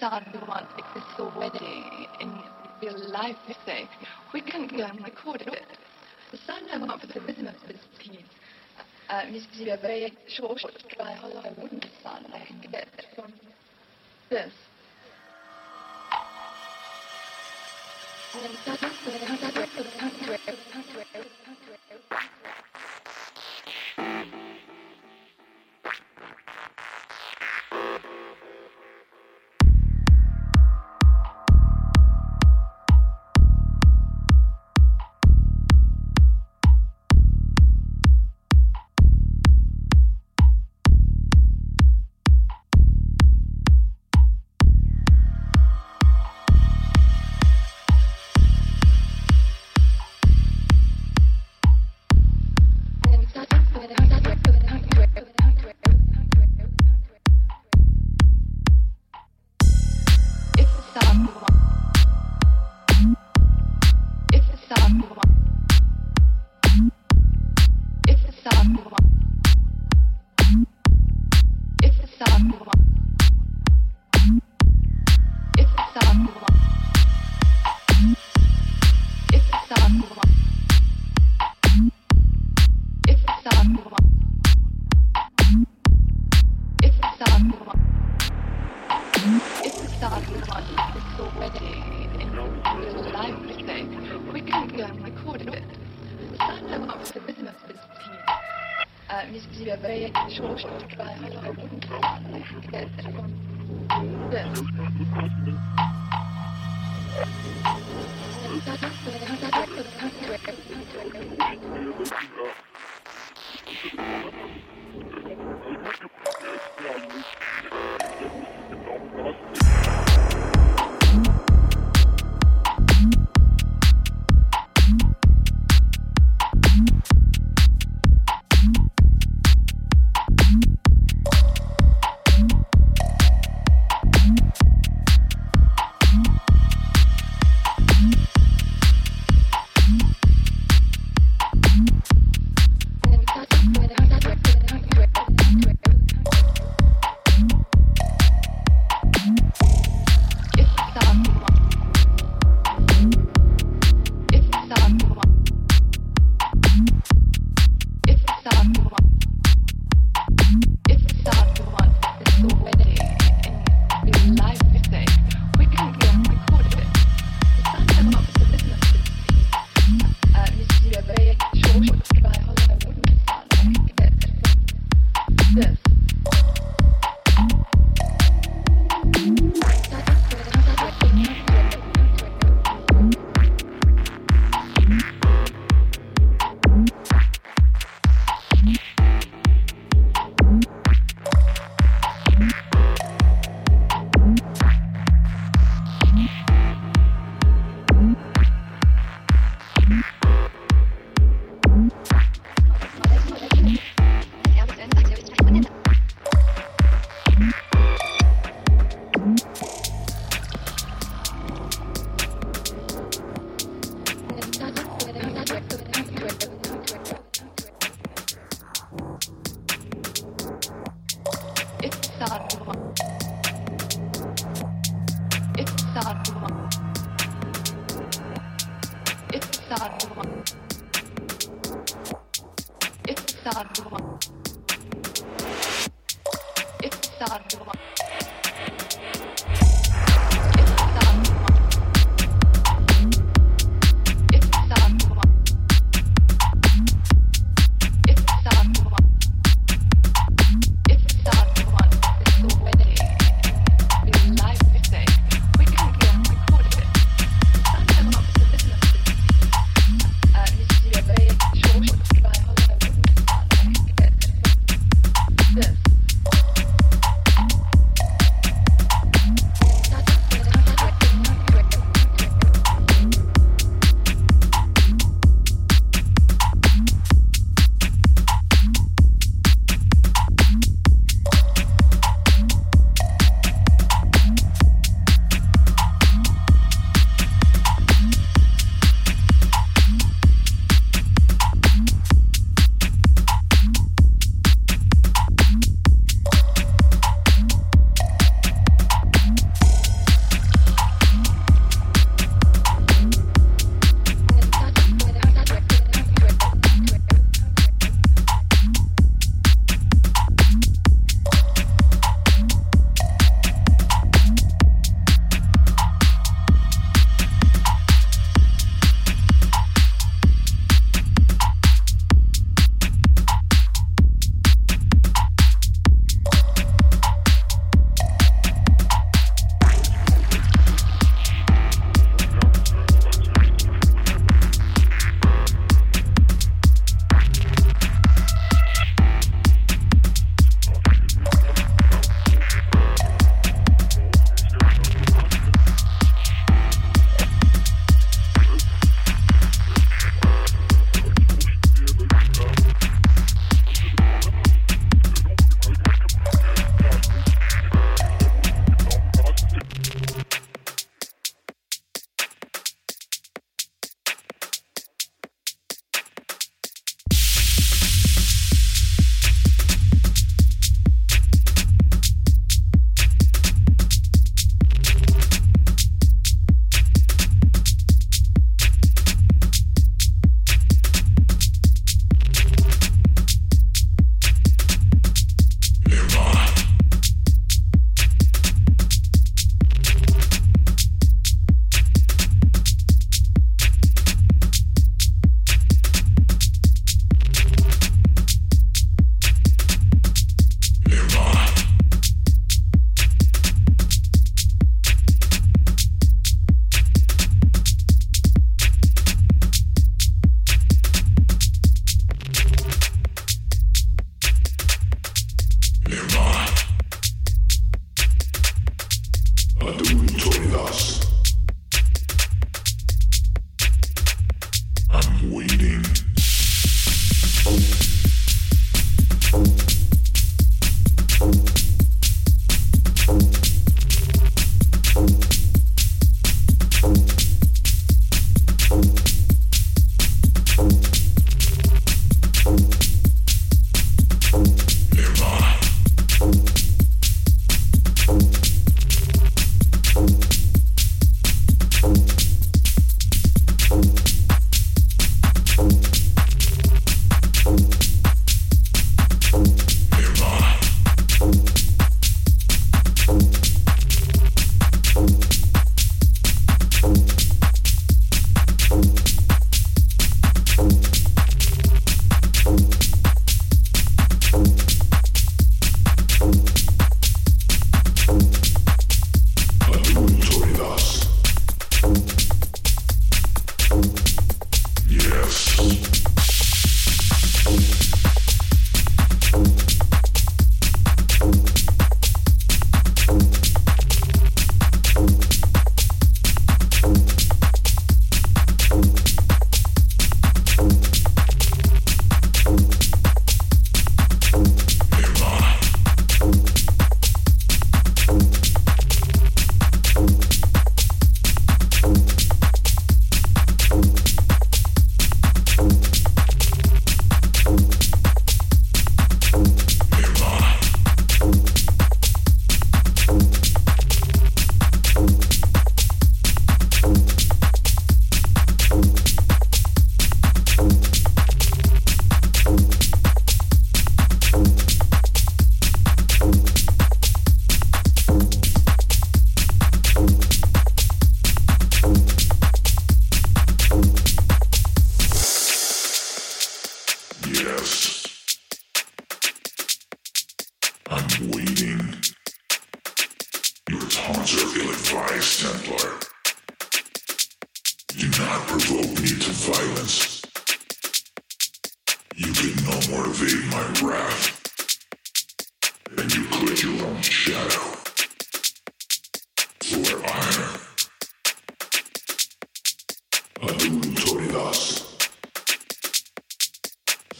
son we want this wedding in real life, say, we can go and record it. The sound I want for the rhythm of this piece uh, needs to a very short, dry, hollow wooden I can get from this. And then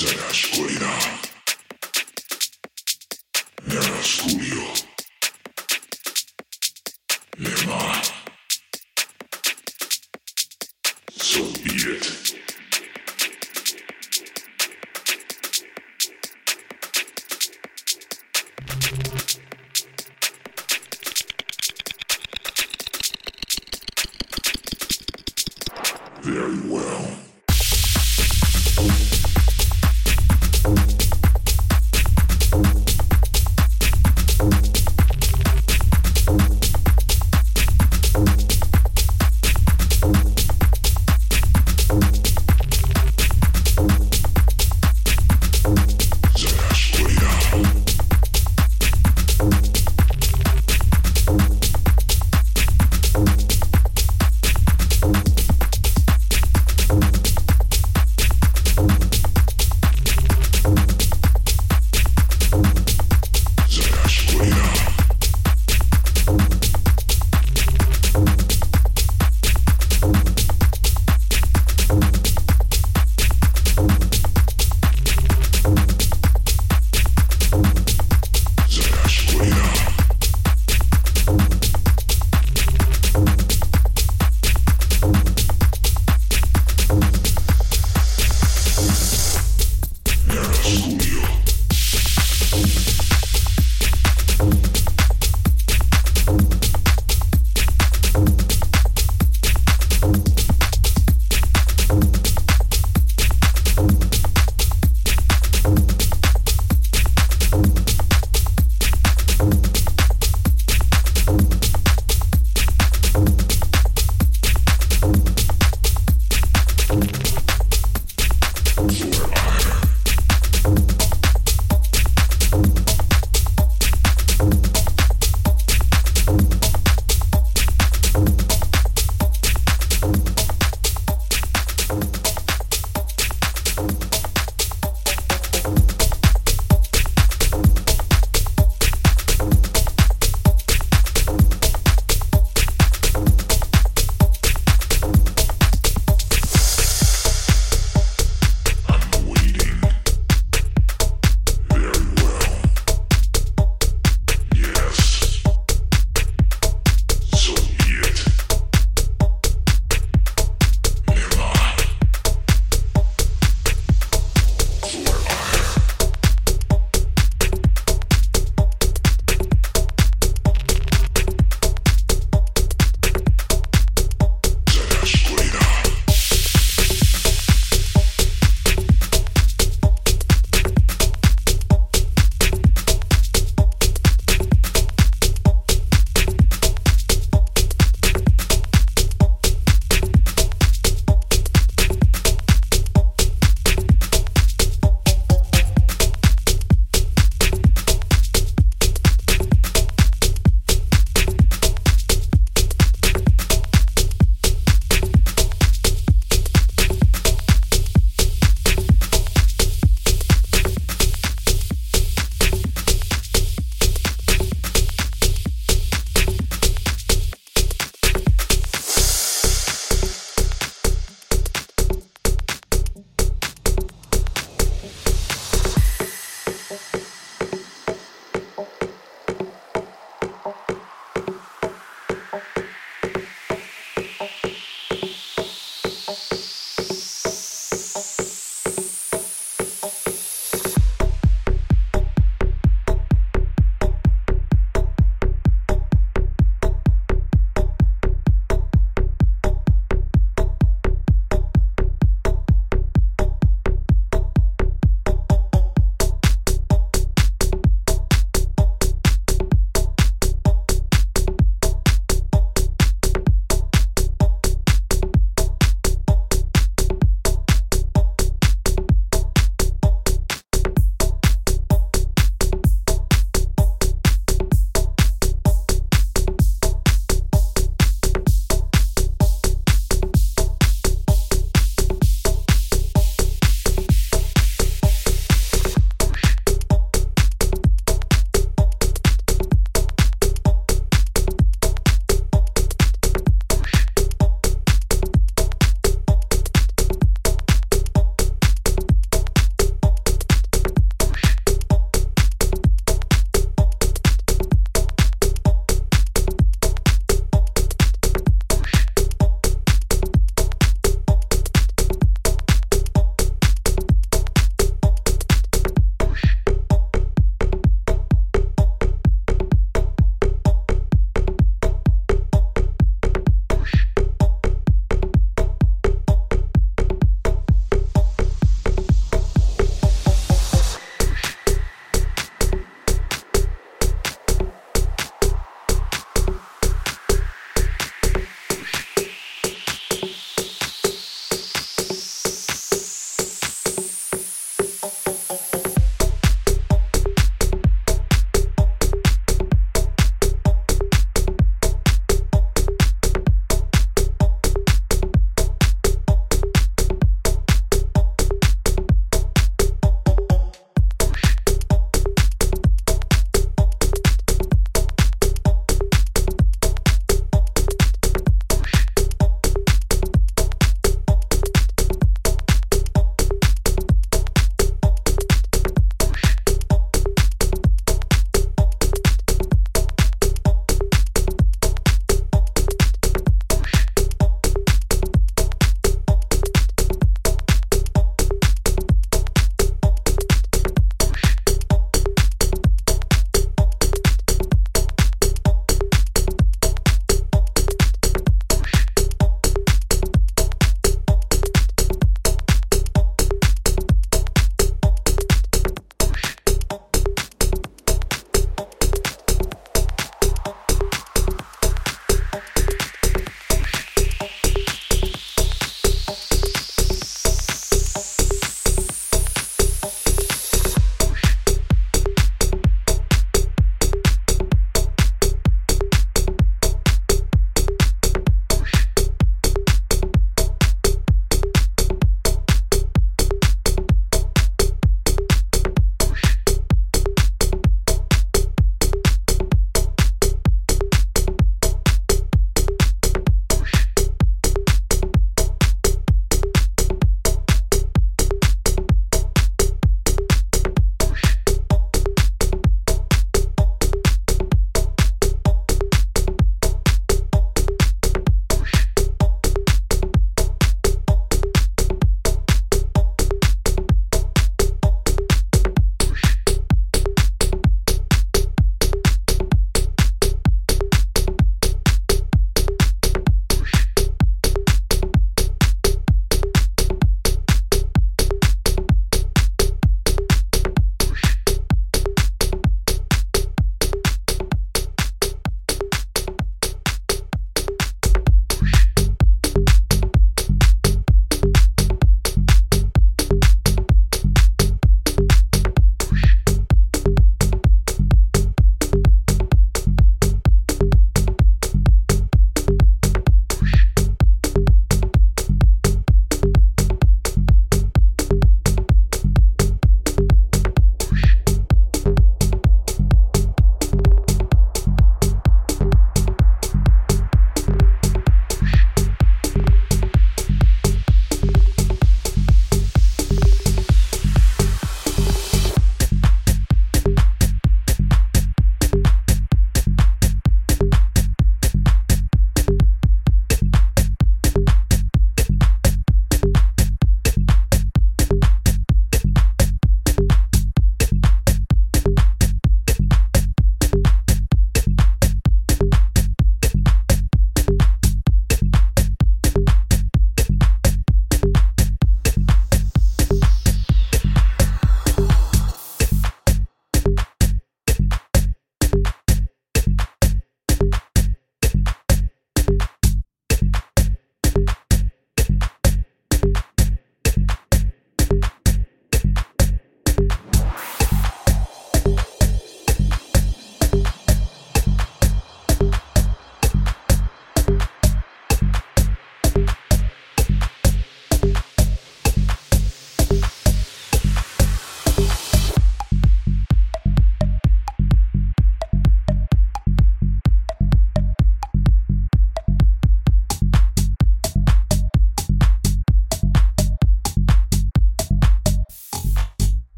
Zaraz kulina. Zaraz kulina.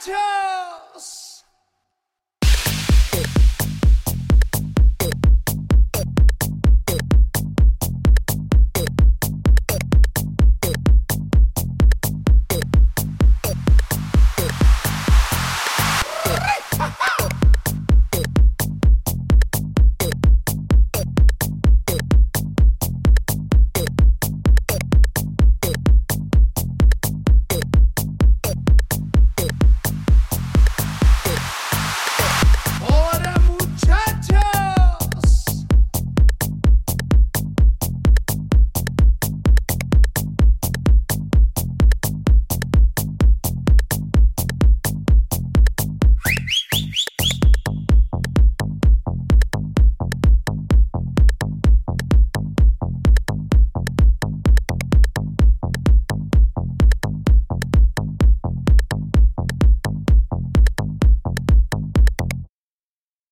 球。